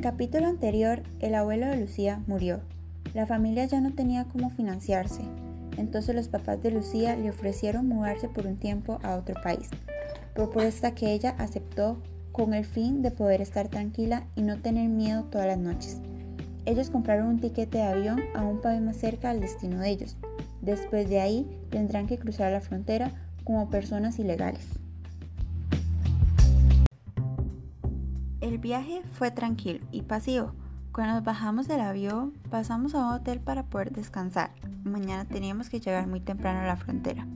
el capítulo anterior, el abuelo de Lucía murió. La familia ya no tenía cómo financiarse, entonces los papás de Lucía le ofrecieron mudarse por un tiempo a otro país, propuesta que ella aceptó con el fin de poder estar tranquila y no tener miedo todas las noches. Ellos compraron un tiquete de avión a un país más cerca al destino de ellos. Después de ahí tendrán que cruzar la frontera como personas ilegales. Viaje fue tranquilo y pasivo. Cuando nos bajamos del avión, pasamos a un hotel para poder descansar. Mañana teníamos que llegar muy temprano a la frontera.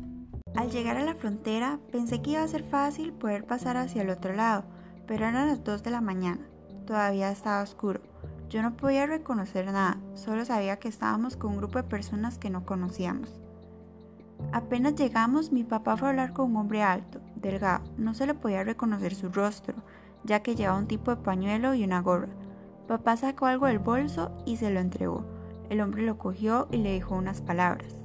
Al llegar a la frontera, pensé que iba a ser fácil poder pasar hacia el otro lado, pero eran las 2 de la mañana. Todavía estaba oscuro. Yo no podía reconocer nada, solo sabía que estábamos con un grupo de personas que no conocíamos. Apenas llegamos, mi papá fue a hablar con un hombre alto, delgado. No se le podía reconocer su rostro, ya que llevaba un tipo de pañuelo y una gorra. Papá sacó algo del bolso y se lo entregó. El hombre lo cogió y le dijo unas palabras.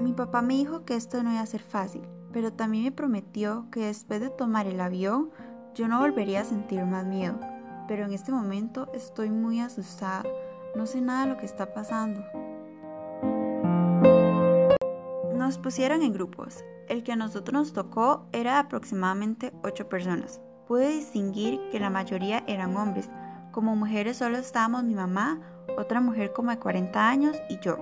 Mi papá me dijo que esto no iba a ser fácil, pero también me prometió que después de tomar el avión yo no volvería a sentir más miedo pero en este momento estoy muy asustada. No sé nada de lo que está pasando. Nos pusieron en grupos. El que a nosotros nos tocó era aproximadamente 8 personas. Pude distinguir que la mayoría eran hombres. Como mujeres solo estábamos mi mamá, otra mujer como de 40 años y yo.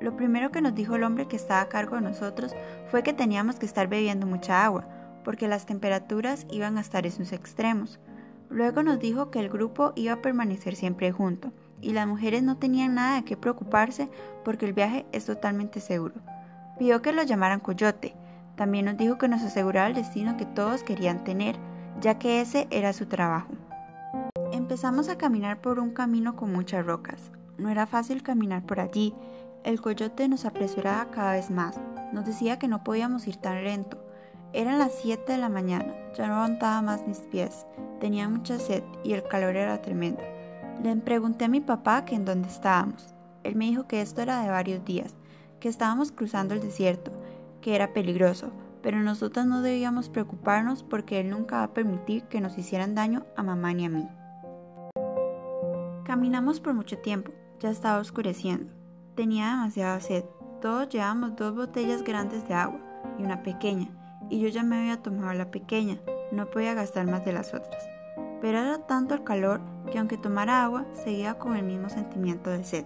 Lo primero que nos dijo el hombre que estaba a cargo de nosotros fue que teníamos que estar bebiendo mucha agua, porque las temperaturas iban a estar en sus extremos. Luego nos dijo que el grupo iba a permanecer siempre junto y las mujeres no tenían nada de qué preocuparse porque el viaje es totalmente seguro. Pidió que lo llamaran Coyote. También nos dijo que nos asegurara el destino que todos querían tener, ya que ese era su trabajo. Empezamos a caminar por un camino con muchas rocas. No era fácil caminar por allí. El coyote nos apresuraba cada vez más. Nos decía que no podíamos ir tan lento, eran las 7 de la mañana, ya no aguantaba más mis pies, tenía mucha sed y el calor era tremendo. Le pregunté a mi papá que en dónde estábamos. Él me dijo que esto era de varios días, que estábamos cruzando el desierto, que era peligroso, pero nosotras no debíamos preocuparnos porque él nunca va a permitir que nos hicieran daño a mamá ni a mí. Caminamos por mucho tiempo, ya estaba oscureciendo. Tenía demasiada sed. Todos llevábamos dos botellas grandes de agua y una pequeña, y yo ya me había tomado la pequeña, no podía gastar más de las otras. Pero era tanto el calor que aunque tomara agua, seguía con el mismo sentimiento de sed.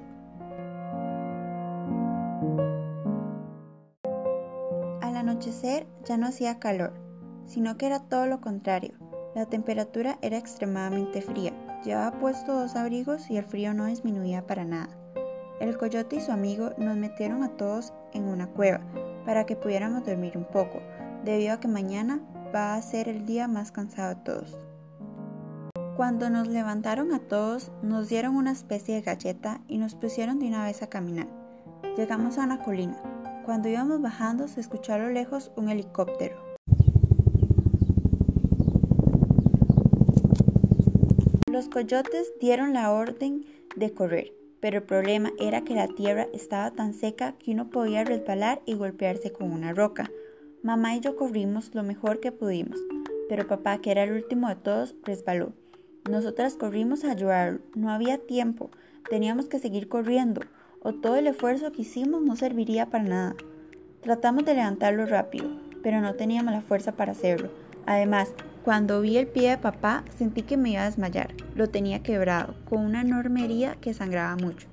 Ya no hacía calor, sino que era todo lo contrario. La temperatura era extremadamente fría. Llevaba puesto dos abrigos y el frío no disminuía para nada. El coyote y su amigo nos metieron a todos en una cueva para que pudiéramos dormir un poco, debido a que mañana va a ser el día más cansado de todos. Cuando nos levantaron a todos, nos dieron una especie de galleta y nos pusieron de una vez a caminar. Llegamos a una colina. Cuando íbamos bajando se escuchó a lo lejos un helicóptero. Los coyotes dieron la orden de correr, pero el problema era que la tierra estaba tan seca que uno podía resbalar y golpearse con una roca. Mamá y yo corrimos lo mejor que pudimos, pero papá, que era el último de todos, resbaló. Nosotras corrimos a ayudarlo. No había tiempo. Teníamos que seguir corriendo, o todo el esfuerzo que hicimos no serviría para nada. Tratamos de levantarlo rápido, pero no teníamos la fuerza para hacerlo. Además, cuando vi el pie de papá, sentí que me iba a desmayar. Lo tenía quebrado, con una enorme herida que sangraba mucho.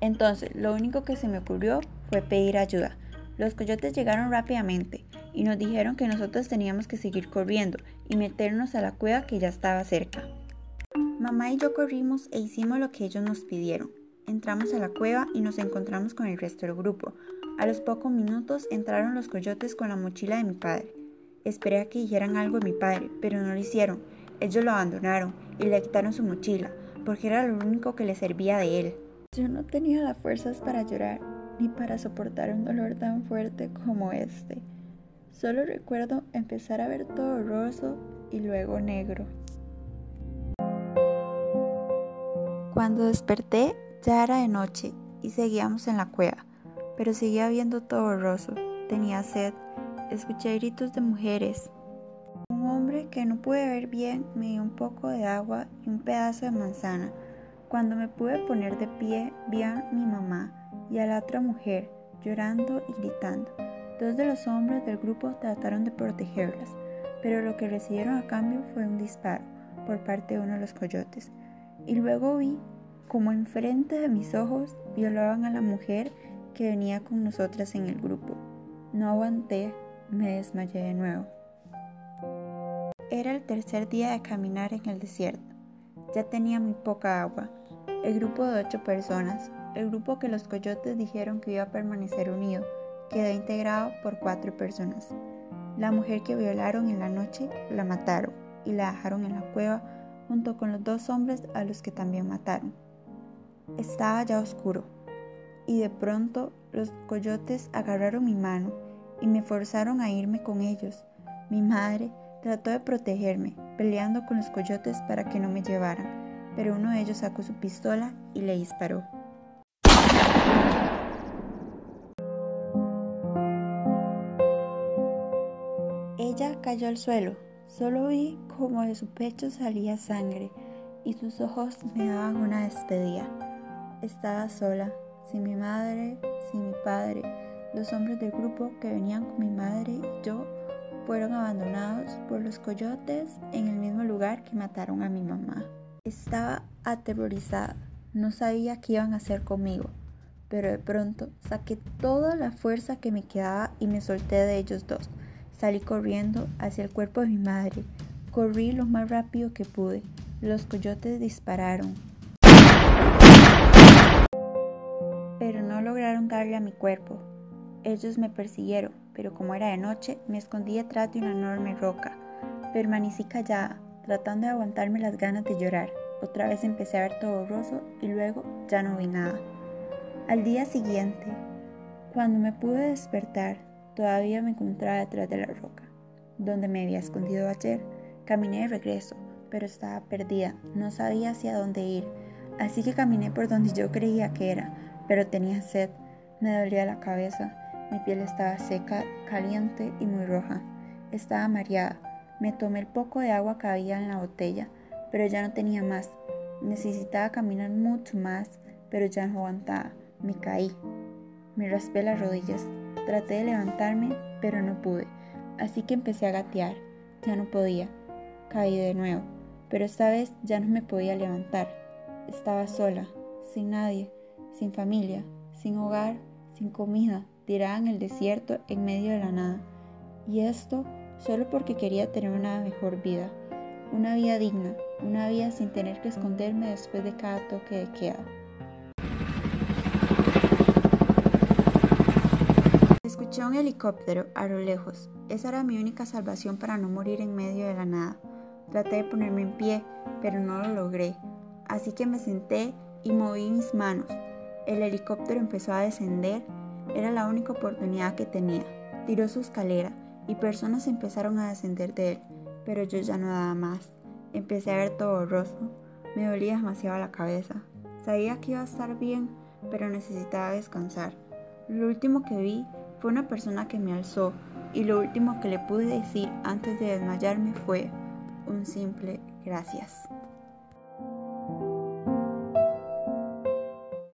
Entonces, lo único que se me ocurrió fue pedir ayuda. Los coyotes llegaron rápidamente y nos dijeron que nosotros teníamos que seguir corriendo y meternos a la cueva que ya estaba cerca. Mamá y yo corrimos e hicimos lo que ellos nos pidieron. Entramos a la cueva y nos encontramos con el resto del grupo. A los pocos minutos entraron los coyotes con la mochila de mi padre. Esperé a que dijeran algo de mi padre, pero no lo hicieron. Ellos lo abandonaron y le quitaron su mochila, porque era lo único que le servía de él. Yo no tenía las fuerzas para llorar ni para soportar un dolor tan fuerte como este. Solo recuerdo empezar a ver todo roso y luego negro. Cuando desperté ya era de noche y seguíamos en la cueva, pero seguía viendo todo roso. Tenía sed, escuché gritos de mujeres. Un hombre que no pude ver bien, me dio un poco de agua y un pedazo de manzana. Cuando me pude poner de pie, vi a mi mamá y a la otra mujer llorando y gritando. Dos de los hombres del grupo trataron de protegerlas, pero lo que recibieron a cambio fue un disparo por parte de uno de los coyotes. Y luego vi como enfrente de mis ojos violaban a la mujer que venía con nosotras en el grupo. No aguanté, me desmayé de nuevo. Era el tercer día de caminar en el desierto. Ya tenía muy poca agua. El grupo de ocho personas, el grupo que los coyotes dijeron que iba a permanecer unido, quedó integrado por cuatro personas. La mujer que violaron en la noche la mataron y la dejaron en la cueva junto con los dos hombres a los que también mataron. Estaba ya oscuro y de pronto los coyotes agarraron mi mano y me forzaron a irme con ellos. Mi madre trató de protegerme, peleando con los coyotes para que no me llevaran, pero uno de ellos sacó su pistola y le disparó. Ella cayó al suelo. Solo vi como de su pecho salía sangre y sus ojos me daban una despedida. Estaba sola, sin mi madre, sin mi padre. Los hombres del grupo que venían con mi madre y yo fueron abandonados por los coyotes en el mismo lugar que mataron a mi mamá. Estaba aterrorizada, no sabía qué iban a hacer conmigo, pero de pronto saqué toda la fuerza que me quedaba y me solté de ellos dos. Salí corriendo hacia el cuerpo de mi madre. Corrí lo más rápido que pude. Los coyotes dispararon. A mi cuerpo. Ellos me persiguieron, pero como era de noche, me escondí detrás de una enorme roca. Permanecí callada, tratando de aguantarme las ganas de llorar. Otra vez empecé a ver todo borroso y luego ya no vi nada. Al día siguiente, cuando me pude despertar, Todavía me encontraba detrás de la roca, donde me había escondido ayer. Caminé de regreso, pero estaba perdida, no sabía hacia dónde ir, así que caminé por donde yo creía que era, pero tenía sed, me dolía la cabeza, mi piel estaba seca, caliente y muy roja. Estaba mareada, me tomé el poco de agua que había en la botella, pero ya no tenía más. Necesitaba caminar mucho más, pero ya no aguantaba. Me caí. Me raspé las rodillas. Traté de levantarme, pero no pude, así que empecé a gatear. Ya no podía. Caí de nuevo, pero esta vez ya no me podía levantar. Estaba sola, sin nadie, sin familia, sin hogar, sin comida, tirada en el desierto en medio de la nada. Y esto solo porque quería tener una mejor vida, una vida digna, una vida sin tener que esconderme después de cada toque de queda. Escuché un helicóptero a lo lejos. Esa era mi única salvación para no morir en medio de la nada. Traté de ponerme en pie, pero no lo logré. Así que me senté y moví mis manos. El helicóptero empezó a descender. Era la única oportunidad que tenía. Tiró su escalera y personas empezaron a descender de él, pero yo ya no daba más. Empecé a ver todo borroso. Me dolía demasiado la cabeza. Sabía que iba a estar bien, pero necesitaba descansar. Lo último que vi fue una persona que me alzó y lo último que le pude decir antes de desmayarme fue un simple gracias.